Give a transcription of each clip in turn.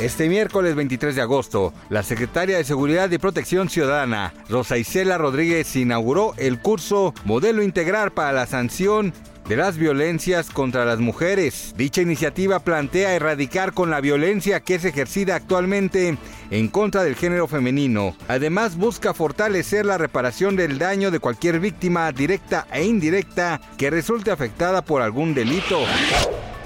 Este miércoles 23 de agosto, la secretaria de Seguridad y Protección Ciudadana, Rosa Isela Rodríguez, inauguró el curso Modelo Integral para la Sanción de las violencias contra las mujeres. Dicha iniciativa plantea erradicar con la violencia que es ejercida actualmente en contra del género femenino. Además busca fortalecer la reparación del daño de cualquier víctima directa e indirecta que resulte afectada por algún delito.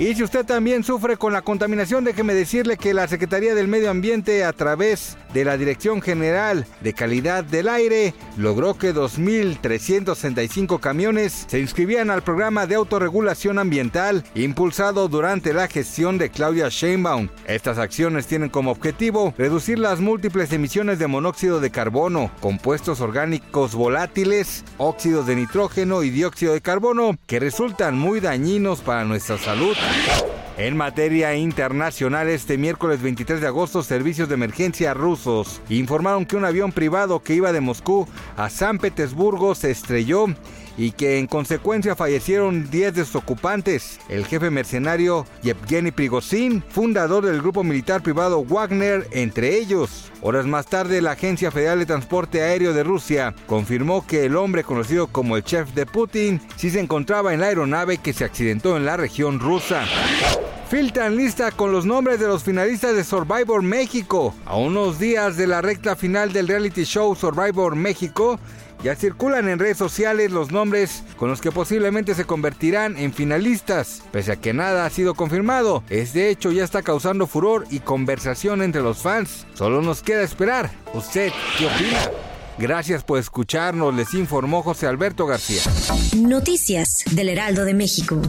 Y si usted también sufre con la contaminación, déjeme decirle que la Secretaría del Medio Ambiente a través de la Dirección General de Calidad del Aire logró que 2.365 camiones se inscribían al programa de autorregulación ambiental impulsado durante la gestión de Claudia Sheinbaum. Estas acciones tienen como objetivo reducir las múltiples emisiones de monóxido de carbono, compuestos orgánicos volátiles, óxidos de nitrógeno y dióxido de carbono que resultan muy dañinos para nuestra salud. En materia internacional, este miércoles 23 de agosto, servicios de emergencia rusos informaron que un avión privado que iba de Moscú a San Petersburgo se estrelló y que en consecuencia fallecieron 10 de sus ocupantes. El jefe mercenario Yevgeny Prigozhin, fundador del grupo militar privado Wagner, entre ellos. Horas más tarde, la Agencia Federal de Transporte Aéreo de Rusia confirmó que el hombre conocido como el chef de Putin sí se encontraba en la aeronave que se accidentó en la región rusa. Filtran lista con los nombres de los finalistas de Survivor México. A unos días de la recta final del reality show Survivor México, ya circulan en redes sociales los nombres con los que posiblemente se convertirán en finalistas, pese a que nada ha sido confirmado. Es de hecho ya está causando furor y conversación entre los fans. Solo nos queda esperar. ¿Usted qué opina? Gracias por escucharnos, les informó José Alberto García. Noticias del Heraldo de México.